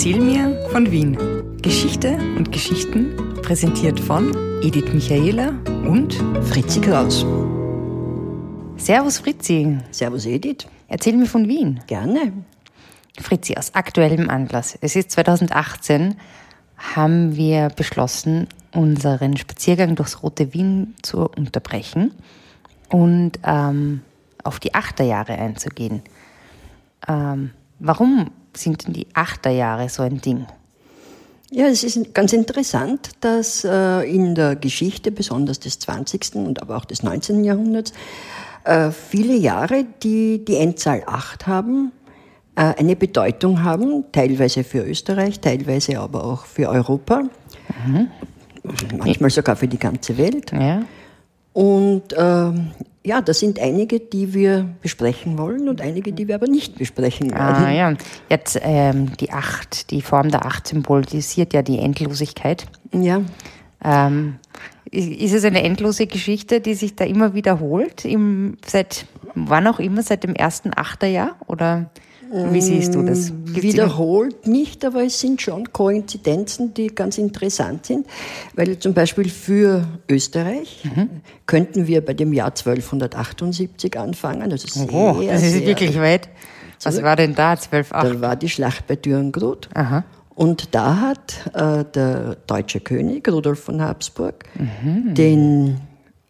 Erzähl mir von Wien. Geschichte und Geschichten präsentiert von Edith Michaela und Fritzi Kraus. Servus Fritzi. Servus Edith. Erzähl mir von Wien. Gerne. Fritzi, aus aktuellem Anlass. Es ist 2018, haben wir beschlossen, unseren Spaziergang durchs Rote Wien zu unterbrechen und ähm, auf die Achterjahre einzugehen. Ähm, warum sind denn die Achterjahre so ein Ding? Ja, es ist ganz interessant, dass äh, in der Geschichte, besonders des 20. und aber auch des 19. Jahrhunderts, äh, viele Jahre, die die Endzahl 8 haben, äh, eine Bedeutung haben, teilweise für Österreich, teilweise aber auch für Europa, mhm. manchmal sogar für die ganze Welt. Ja. Und ähm, ja, da sind einige, die wir besprechen wollen und einige, die wir aber nicht besprechen werden. Ah, ja. Jetzt ähm, die Acht, die Form der Acht symbolisiert ja die Endlosigkeit. Ja. Ähm, ist es eine endlose Geschichte, die sich da immer wiederholt? Im, seit wann auch immer, seit dem ersten Achterjahr? Oder wie siehst du das? Mm, Gibt's Wiederholt nicht, aber es sind schon Koinzidenzen, die ganz interessant sind, weil zum Beispiel für Österreich mhm. könnten wir bei dem Jahr 1278 anfangen. Also sehr, oh, das ist wirklich weit. Was zurück. war denn da, 1208? Da war die Schlacht bei Dürrengrut. Aha. Und da hat äh, der deutsche König Rudolf von Habsburg mhm. den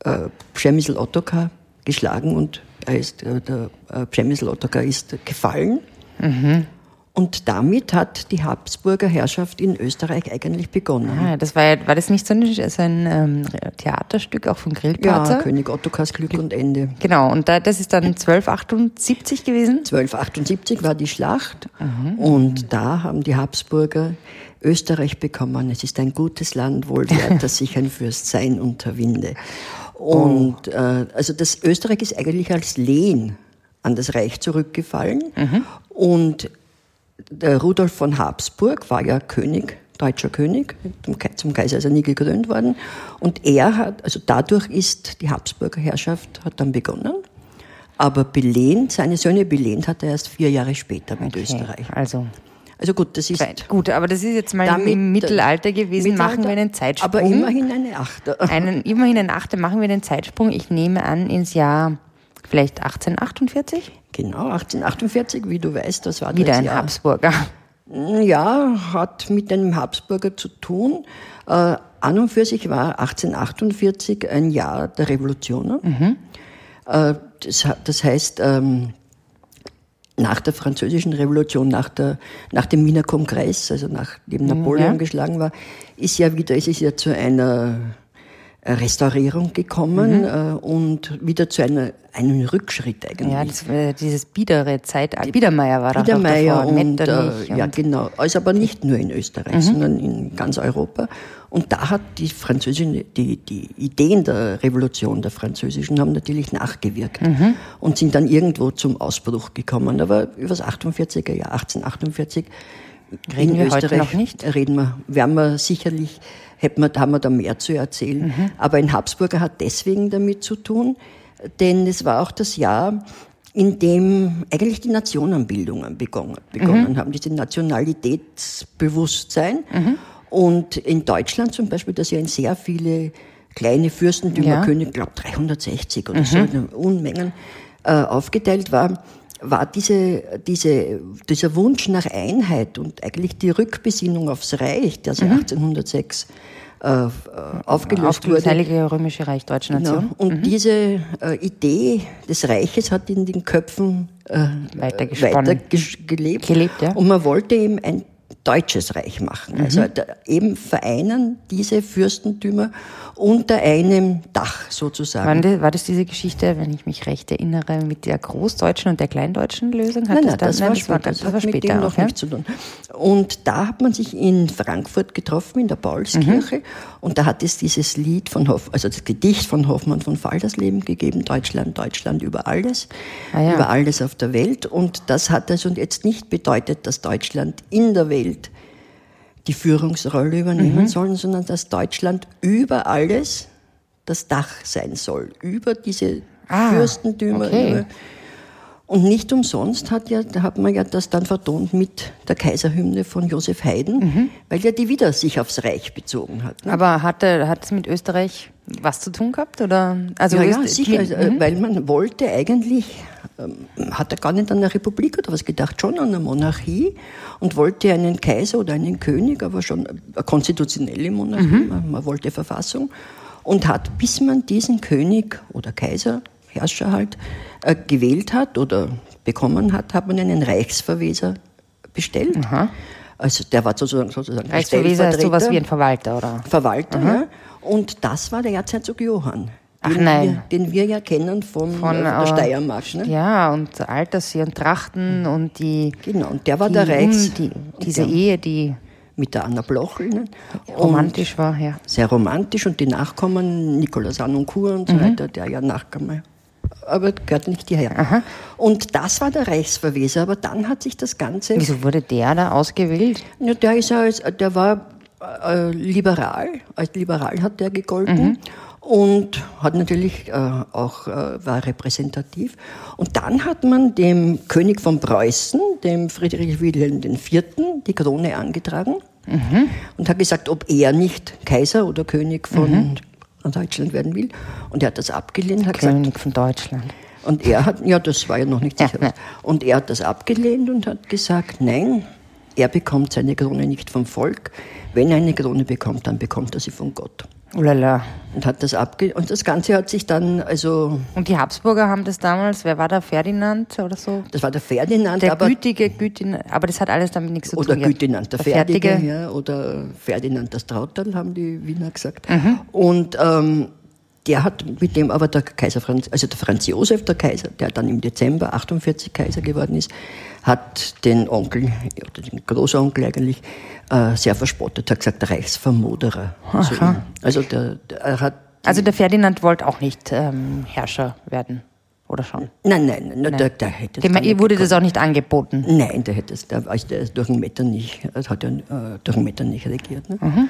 äh, Przemysl Ottokar geschlagen und ist, äh, der äh, Przemysl Ottokar ist gefallen. Mhm. Und damit hat die Habsburger Herrschaft in Österreich eigentlich begonnen. Ah, das war, ja, war das nicht so ein, so ein ähm, Theaterstück auch von Grillparzer? Ja, König Ottokars Glück und Ende. Genau, und da, das ist dann 1278 gewesen? 1278 war die Schlacht mhm. und da haben die Habsburger Österreich bekommen. Es ist ein gutes Land, wohl wert, dass sich ein Fürst sein unterwinde. Und oh. äh, also das Österreich ist eigentlich als Lehen an das Reich zurückgefallen. Mhm. Und der Rudolf von Habsburg war ja König, deutscher König, zum Kaiser ist er nie gekrönt worden. Und er hat, also dadurch ist die Habsburger Herrschaft hat dann begonnen. Aber belehnt, seine Söhne belehnt hat er erst vier Jahre später mit okay, Österreich. Also also gut, das ist. Gut, aber das ist jetzt mal damit, im Mittelalter gewesen. Mittelalter, machen wir einen Zeitsprung. Aber immerhin eine Achte. Einen, immerhin eine Achte machen wir den Zeitsprung. Ich nehme an, ins Jahr vielleicht 1848? Genau, 1848, wie du weißt, das war Wieder das ein Jahr. Habsburger. Ja, hat mit einem Habsburger zu tun. Äh, an und für sich war 1848 ein Jahr der Revolution. Mhm. Äh, das, das, heißt, ähm, nach der französischen Revolution, nach, der, nach dem Wiener Kongress, also nachdem mhm, Napoleon ja. geschlagen war, ist ja wieder, ist es ja zu einer Restaurierung gekommen mhm. äh, und wieder zu einer, einem Rückschritt eigentlich. Ja, das, äh, dieses biedere Zeitalter. Biedermeier war Biedermeier auch davor, und, äh, ja genau, also aber nicht nur in Österreich, mhm. sondern in ganz Europa. Und da hat die französische, die, die Ideen der Revolution der französischen haben natürlich nachgewirkt mhm. und sind dann irgendwo zum Ausbruch gekommen. Aber über das 48er Jahr, 1848, reden wir Österreich, heute noch nicht? Reden wir, werden wir sicherlich, hätten wir, haben wir da mehr zu erzählen. Mhm. Aber ein Habsburger hat deswegen damit zu tun, denn es war auch das Jahr, in dem eigentlich die Nationenbildungen begonnen, begonnen mhm. haben, diese Nationalitätsbewusstsein. Mhm. Und in Deutschland zum Beispiel, das ja in sehr viele kleine Fürstentümer, ja. König, glaube 360 oder mhm. so, in Unmengen äh, aufgeteilt war, war diese, diese, dieser Wunsch nach Einheit und eigentlich die Rückbesinnung aufs Reich, also mhm. 1806 äh, aufgelöst Auf wurde. Das Heilige Römische Reich Deutsche genau. Nation. Genau. Und mhm. diese äh, Idee des Reiches hat in den Köpfen äh, weiter, weiter gelebt. gelebt ja. Und man wollte eben ein deutsches Reich machen. Mhm. Also da, eben vereinen diese Fürstentümer unter einem Dach sozusagen. War, war das diese Geschichte, wenn ich mich recht erinnere, mit der großdeutschen und der kleindeutschen Lösung? Hat nein, nein, das, das, war, nein, das war, das das war später. Mit dem noch ja? nichts zu tun. Und da hat man sich in Frankfurt getroffen, in der Paulskirche. Mhm. Und da hat es dieses Lied von Hoff, also das Gedicht von Hoffmann von Faldersleben gegeben, Deutschland, Deutschland über alles, ah, ja. über alles auf der Welt. Und das hat also jetzt nicht bedeutet, dass Deutschland in der Welt die Führungsrolle übernehmen mhm. sollen, sondern dass Deutschland über alles das Dach sein soll, über diese ah, Fürstentümer. Okay. Über Und nicht umsonst hat, ja, hat man ja das dann vertont mit der Kaiserhymne von Josef Haydn, mhm. weil ja die wieder sich aufs Reich bezogen hat. Ne? Aber hat, hat es mit Österreich was zu tun gehabt? Oder? Also ja, ja sicher, also, mhm. weil man wollte eigentlich, hat er gar nicht an eine Republik oder was gedacht, schon an eine Monarchie und wollte einen Kaiser oder einen König, aber schon eine konstitutionelle Monarchie, mhm. man, wollte Verfassung und hat, bis man diesen König oder Kaiser, Herrscher halt, äh, gewählt hat oder bekommen hat, hat man einen Reichsverweser bestellt. Aha. Also der war sozusagen, sozusagen Reichsverweser ist sowas wie ein Verwalter, oder? Verwalter, Aha. ja. Und das war der Erzherzog Johann. Ach nein. Wir, den wir ja kennen vom, von, äh, der Steiermark. Ne? Ja, und Alterssee und Trachten und die. Genau, und der war die, der Reichs. Die, diese der, Ehe, die. Mit der Anna Blochel. Ne? Romantisch war, ja. Sehr romantisch und die Nachkommen, Nikolaus Annoncourt und so mhm. weiter, der ja nachkam. Aber gehört nicht hierher. Aha. Und das war der Reichsverweser, aber dann hat sich das Ganze. Wieso wurde der da ausgewählt? Ja, der, ist als, der war äh, liberal, als liberal hat der gegolten. Mhm und hat natürlich äh, auch äh, war repräsentativ. Und dann hat man dem König von Preußen, dem Friedrich Wilhelm IV., die Krone angetragen mhm. und hat gesagt, ob er nicht Kaiser oder König von mhm. Deutschland werden will. Und er hat das abgelehnt. Hat König gesagt, von Deutschland. Und er hat, ja, das war ja noch nicht sicher. Ja, und er hat das abgelehnt und hat gesagt, nein, er bekommt seine Krone nicht vom Volk. Wenn er eine Krone bekommt, dann bekommt er sie von Gott. Ulala. Und hat das abge und das Ganze hat sich dann also. Und die Habsburger haben das damals, wer war da, Ferdinand oder so? Das war der Ferdinand, der aber. gütige, gütige, aber das hat alles damit nichts zu tun. Oder Gütinand, der, der Fertige, Fertige, ja, oder Ferdinand das Trauterl, haben die Wiener gesagt. Mhm. Und ähm, der hat mit dem aber der Kaiser Franz, also der Franz Josef, der Kaiser, der dann im Dezember 48 Kaiser geworden ist, hat den Onkel, oder den Großonkel eigentlich, äh, sehr verspottet, hat gesagt, der Reichsvermoderer. Also, also, der, der hat also der Ferdinand wollte auch nicht ähm, Herrscher werden. Oder schon? Nein, nein, nein. Der, der hätte Dem wurde gekommen. das auch nicht angeboten? Nein, der hätte es, der, also der ist durch den Metternich, hat ja äh, durch den Metternich regiert. Ne? Mhm.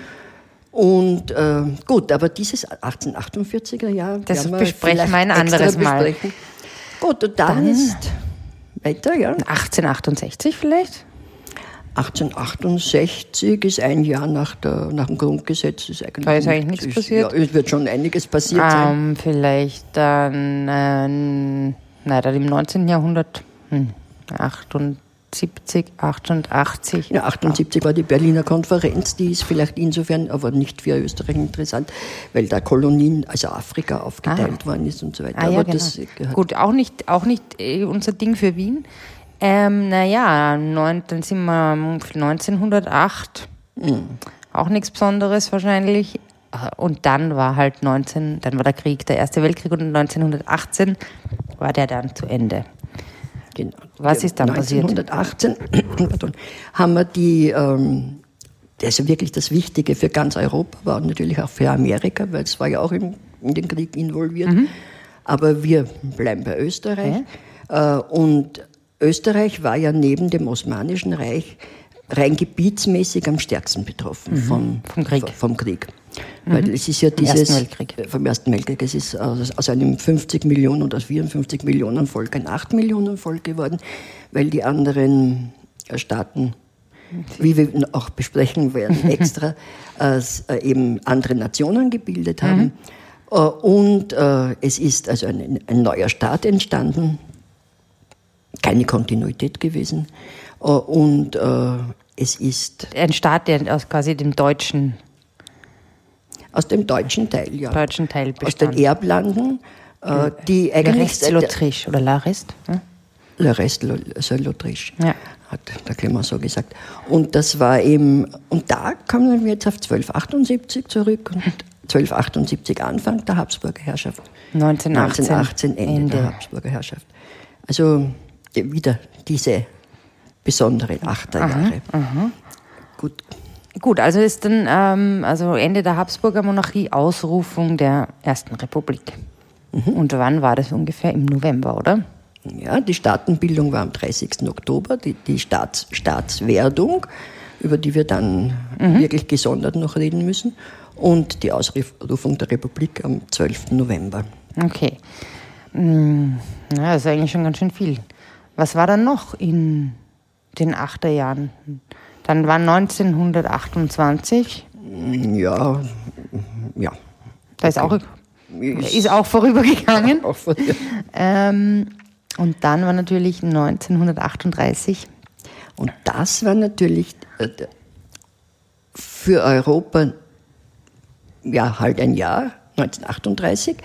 Und äh, gut, aber dieses 1848er Jahr. Das besprechen wir ein anderes Mal. Gut, und dann, dann ist weiter, ja. 1868 vielleicht? 1868 ist ein Jahr nach, der, nach dem Grundgesetz. Ist eigentlich da ist eigentlich nichts ist, passiert? Ja, es wird schon einiges passiert um, sein. Ähm, vielleicht dann, äh, nein, dann im 19. Jahrhundert, hm, 78 70, 88. Ja, 78 war die Berliner Konferenz, die ist vielleicht insofern, aber nicht für Österreich interessant, weil da Kolonien, also Afrika aufgeteilt ah. worden ist und so weiter. Ah, ja, genau. Gut, auch nicht, auch nicht äh, unser Ding für Wien. Ähm, naja, dann sind wir 1908. Mhm. Auch nichts Besonderes wahrscheinlich. Und dann war halt 19, dann war der Krieg, der Erste Weltkrieg und 1918 war der dann zu Ende. Genau. Was ist dann 1918 passiert? haben wir die, ähm, das ist wirklich das Wichtige für ganz Europa, war und natürlich auch für Amerika, weil es war ja auch in, in den Krieg involviert. Mhm. Aber wir bleiben bei Österreich. Ja. Äh, und Österreich war ja neben dem Osmanischen Reich rein gebietsmäßig am stärksten betroffen mhm. vom, vom Krieg. Vom Krieg. Mhm. Weil es ist ja dieses. Ersten Weltkrieg. Äh, vom Ersten Weltkrieg. Es ist aus, aus einem 50 Millionen oder 54 Millionen Volk ein 8 Millionen Volk geworden, weil die anderen äh, Staaten, wie wir auch besprechen werden, extra äh, eben andere Nationen gebildet haben. Mhm. Äh, und äh, es ist also ein, ein, neuer Staat entstanden, keine Kontinuität gewesen. Und es ist. Ein Staat, der aus quasi dem deutschen aus dem deutschen Teil, ja. Deutschen Teil. Aus den Erblanden, äh, die eigentlich... L'Autriche oder La Rest? Hm? Le Rest, also L'Autriche, ja. hat der Clement so gesagt. Und das war eben, und da kommen wir jetzt auf 1278 zurück und 1278 Anfang der Habsburger Herrschaft. 1918, 1918 Ende, Ende der Habsburger Herrschaft. Also wieder diese besonderen Achterjahre. Gut, Gut, also ist dann ähm, also Ende der Habsburger Monarchie Ausrufung der Ersten Republik. Mhm. Und wann war das ungefähr? Im November, oder? Ja, die Staatenbildung war am 30. Oktober, die, die Staats, Staatswerdung, über die wir dann mhm. wirklich gesondert noch reden müssen, und die Ausrufung der Republik am 12. November. Okay. Hm, ja, das ist eigentlich schon ganz schön viel. Was war dann noch in den Achterjahren? Dann war 1928. Ja, ja. Da ist auch, ist auch vorübergegangen. Auch. Ähm, und dann war natürlich 1938. Und das war natürlich äh, für Europa ja halt ein Jahr, 1938,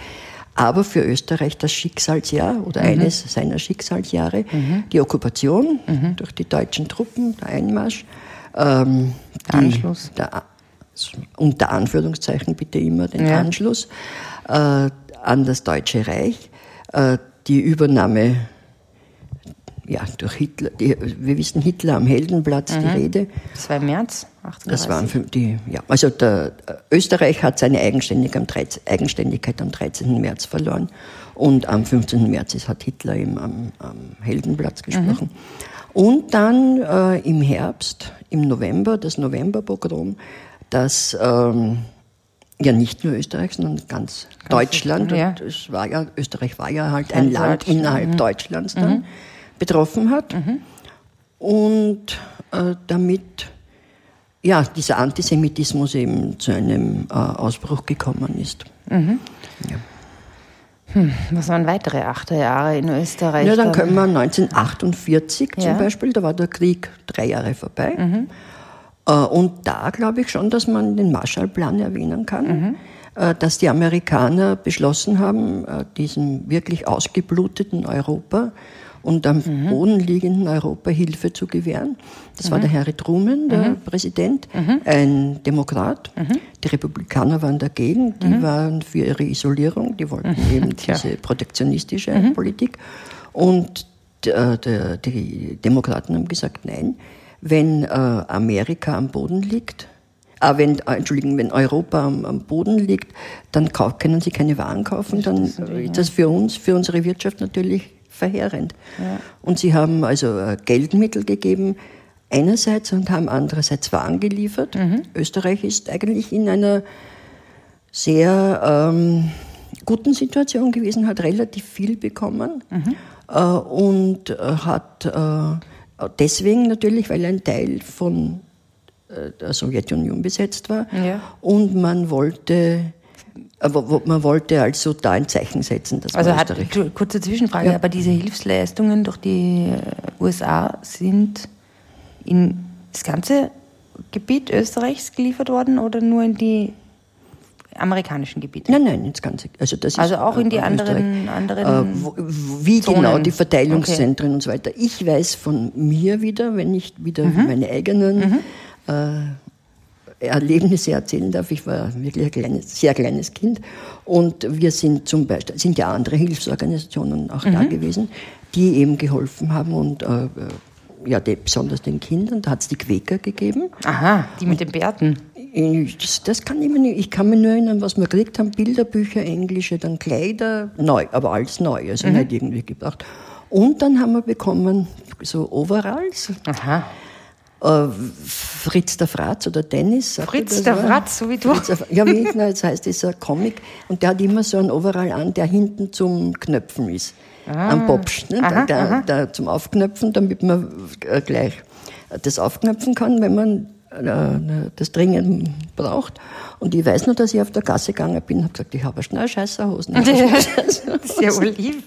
aber für Österreich das Schicksalsjahr oder eines seiner Schicksalsjahre, die Okkupation durch die deutschen Truppen, der Einmarsch, ähm, Der Anschluss. Der, unter Anführungszeichen bitte immer den Ja. Anschluss äh, an das Deutsche Reich, äh, die Übernahme ja, durch Hitler, die, wir wissen Hitler am Heldenplatz, die Rede, Das war im März 38. das waren fünf- die, ja, also der, äh, Österreich hat seine Eigenständigkeit am, 13, Eigenständigkeit am 13. März verloren und am 15. März hat Hitler eben am, am Heldenplatz gesprochen. Und dann äh, im Herbst, im November, das Novemberpogrom, das ähm, ja nicht nur Österreich, sondern ganz, Deutschland, ja. und es war ja, Österreich war ja halt ein Land innerhalb Deutschlands dann betroffen hat. Und äh, damit ja, dieser Antisemitismus eben zu einem äh, Ausbruch gekommen ist. Was waren weitere Achterjahre in Österreich? Ja, dann können wir 1948 Ja. zum Beispiel, da war der Krieg drei Jahre vorbei. Äh, Und da glaube ich schon, dass man den Marshallplan erwähnen kann, äh, dass die Amerikaner beschlossen haben, äh, diesem wirklich ausgebluteten Europa und am Boden liegenden Europa Hilfe zu gewähren. Das war der Harry Truman, der Präsident, ein Demokrat. Die Republikaner waren dagegen, die waren für ihre Isolierung, die wollten eben diese protektionistische Politik. Und der, der, die Demokraten haben gesagt, nein, wenn äh, Amerika am Boden liegt, äh, wenn, äh, Entschuldigung, wenn Europa am, am Boden liegt, dann können sie keine Waren kaufen, dann ist das für uns, für unsere Wirtschaft natürlich verheerend. Und sie haben also äh, Geldmittel gegeben, einerseits und haben andererseits Waren geliefert. Österreich ist eigentlich in einer sehr ähm, guten Situation gewesen, hat relativ viel bekommen äh, und äh, hat äh, deswegen natürlich, weil ein Teil von äh, der Sowjetunion besetzt war Ja. und man wollte, aber man wollte also da ein Zeichen setzen, dass Also man hat, kurze Zwischenfrage, Ja. aber diese Hilfsleistungen durch die äh, USA sind in das ganze Gebiet Österreichs geliefert worden oder nur in die amerikanischen Gebiete? Nein, nein, ins Ganze. Also, das Also ist, auch in die äh, anderen- anderen Äh, wo, wie Zonen. genau die Verteilungszentren und so weiter. Ich weiß von mir wieder, wenn ich wieder Mhm. meine eigenen äh, Erlebnisse erzählen darf. Ich war wirklich ein kleines, sehr kleines Kind und wir sind zum Beispiel, sind ja andere Hilfsorganisationen auch Mhm. da gewesen, die eben geholfen haben und äh, ja, die, besonders den Kindern. Da hat es die Quäker gegeben. Aha, die mit den Bärten. Ich- Das, das kann ich mir nicht. Ich kann mich nur erinnern, was wir gekriegt haben: Bilderbücher, englische, dann Kleider, neu, aber alles neu, also nicht irgendwie gebracht. Und dann haben wir bekommen so Overalls. Aha. Äh, Fritz der Fratz oder Dennis. Fritz der? Fratz, so wie du. Fritz. Ja, wie, na, jetzt heißt es ein Comic. Und der hat immer so einen Overall an, der hinten zum Knöpfen ist. Am Popsch. Ne? Ah. Aha, der, aha. der, zum Aufknöpfen, damit man äh, gleich das aufknöpfen kann, wenn man äh, das dringend braucht. Und ich weiß nur, dass ich auf der Gasse gegangen bin und habe gesagt, ich habe Schnellscheißerhosen. Das ist ja wohl lieb.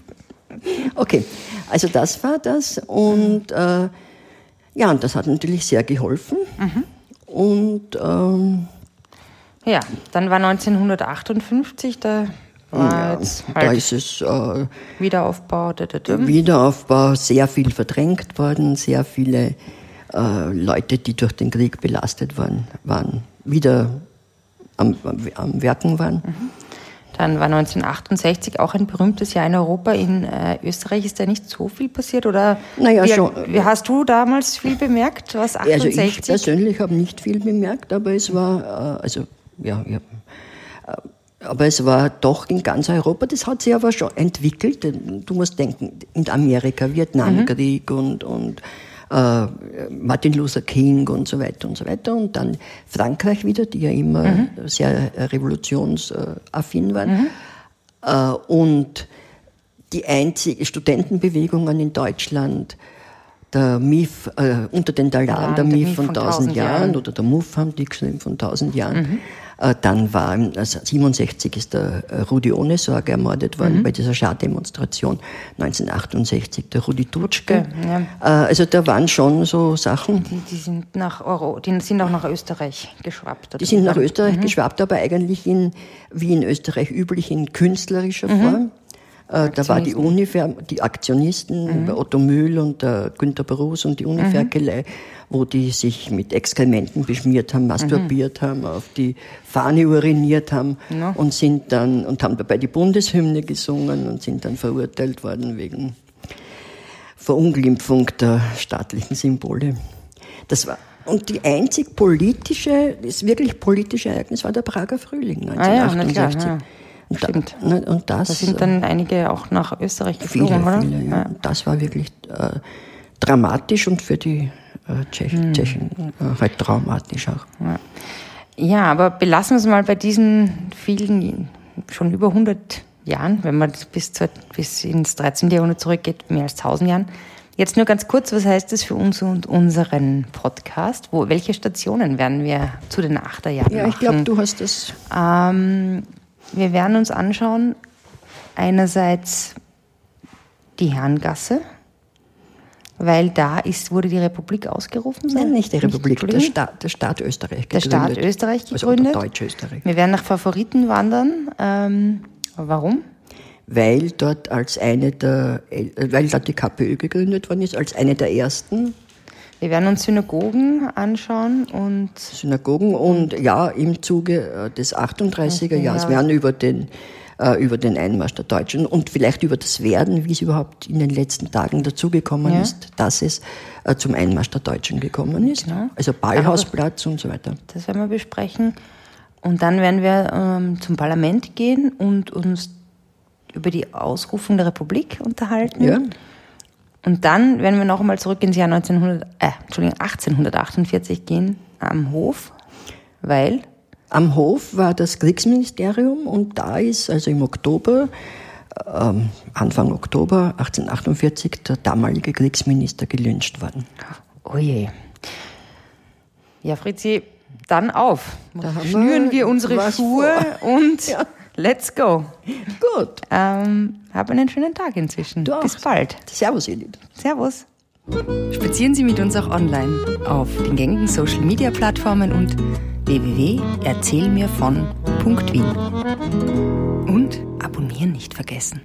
Okay, also das war das. Und äh, ja, und das hat natürlich sehr geholfen. Und ähm, Ja, dann war 1958, da war ja, jetzt da halt ist es äh, Wiederaufbau. Da, da, da. Wiederaufbau sehr viel verdrängt worden, sehr viele äh, Leute, die durch den Krieg belastet waren, waren wieder am, am Werken waren. Dann war 1968 auch ein berühmtes Jahr in Europa. In äh, Österreich ist da nicht so viel passiert, oder? Naja, wie, schon. Wie hast du damals viel bemerkt? Was Also 68? ich persönlich habe nicht viel bemerkt, aber es war, äh, also ja, ja, äh, aber es war doch in ganz Europa, das hat sich aber schon entwickelt. Du musst denken, in Amerika, Vietnamkrieg und, und äh, Martin Luther King und so weiter und so weiter. Und dann Frankreich wieder, die ja immer sehr äh, revolutionsaffin waren. Äh, und die einzige Studentenbewegungen in Deutschland, der MIF, äh, unter den Dalaren, der, der MIF von, von 1000 Jahren, Jahren, oder der MUF haben die geschrieben von 1000 Jahren. Mhm. Äh, dann war, also 67 ist der äh, Rudi Ohnesorge ermordet worden mhm. bei dieser Schaddemonstration. 1968 der Rudi Dutschke. Ja. Äh, also da waren schon so Sachen. Die, die sind nach Euro, die sind auch nach Österreich geschwappt. Oder? Die sind nach Österreich mhm. geschwappt, aber eigentlich in, wie in Österreich üblich, in künstlerischer mhm. Form. Äh, da war die Unifer, die Aktionisten, mhm. Otto Mühl und äh, Günter Bruß und die Uniferkelei, mhm. wo die sich mit Exkrementen beschmiert haben, masturbiert mhm. haben, auf die Fahne uriniert haben ja. und sind dann, und haben dabei die Bundeshymne gesungen und sind dann verurteilt worden wegen Verunglimpfung der staatlichen Symbole. Das war, und die einzig politische, das wirklich politische Ereignis war der Prager Frühling 1968. Ah ja, Stimmt. Da, ne, und das, da sind dann einige auch nach Österreich geflogen, viele, oder? Viele, ja. ja. Das war wirklich äh, dramatisch und für die äh, Tschechen, mhm. Tschechen äh, halt traumatisch auch. Ja. ja, aber belassen wir es mal bei diesen vielen, schon über 100 Jahren, wenn man bis, zu, bis ins 13. Jahrhundert zurückgeht, mehr als 1000 Jahren. Jetzt nur ganz kurz, was heißt das für uns und unseren Podcast? Wo, welche Stationen werden wir zu den Achterjahren Ja, ich glaube, du hast das. Ähm, wir werden uns anschauen, einerseits die Herrengasse, weil da ist, wurde die Republik ausgerufen. Nein, nicht die Republik, der Staat, der Staat Österreich gegründet. Der Staat Österreich gegründet. Also Deutsch Österreich. Wir werden nach Favoriten wandern. Ähm, warum? Weil dort als eine der, weil dort die KPÖ gegründet worden ist, als eine der ersten wir werden uns Synagogen anschauen und. Synagogen und ja, im Zuge äh, des 38er Jahres ja. werden über den, äh, über den Einmarsch der Deutschen und vielleicht über das Werden, wie es überhaupt in den letzten Tagen dazugekommen ja. ist, dass es äh, zum Einmarsch der Deutschen gekommen ist. Genau. Also Ballhausplatz und so weiter. Das werden wir besprechen. Und dann werden wir ähm, zum Parlament gehen und uns über die Ausrufung der Republik unterhalten. Ja. Und dann werden wir noch einmal zurück ins Jahr 1900, äh, Entschuldigung, 1848 gehen am Hof, weil am Hof war das Kriegsministerium und da ist also im Oktober, ähm, Anfang Oktober 1848 der damalige Kriegsminister gelyncht worden. Oh je. Ja, Fritzi, dann auf. Da Schnüren wir, wir unsere Schuhe vor. und ja. Let's go. Gut. Ähm, hab einen schönen Tag inzwischen. Du auch. Bis bald. Servus, Edith. Servus. Spazieren Sie mit uns auch online auf den gängigen Social Media Plattformen und www.erzählmirvon.wien. Und abonnieren nicht vergessen.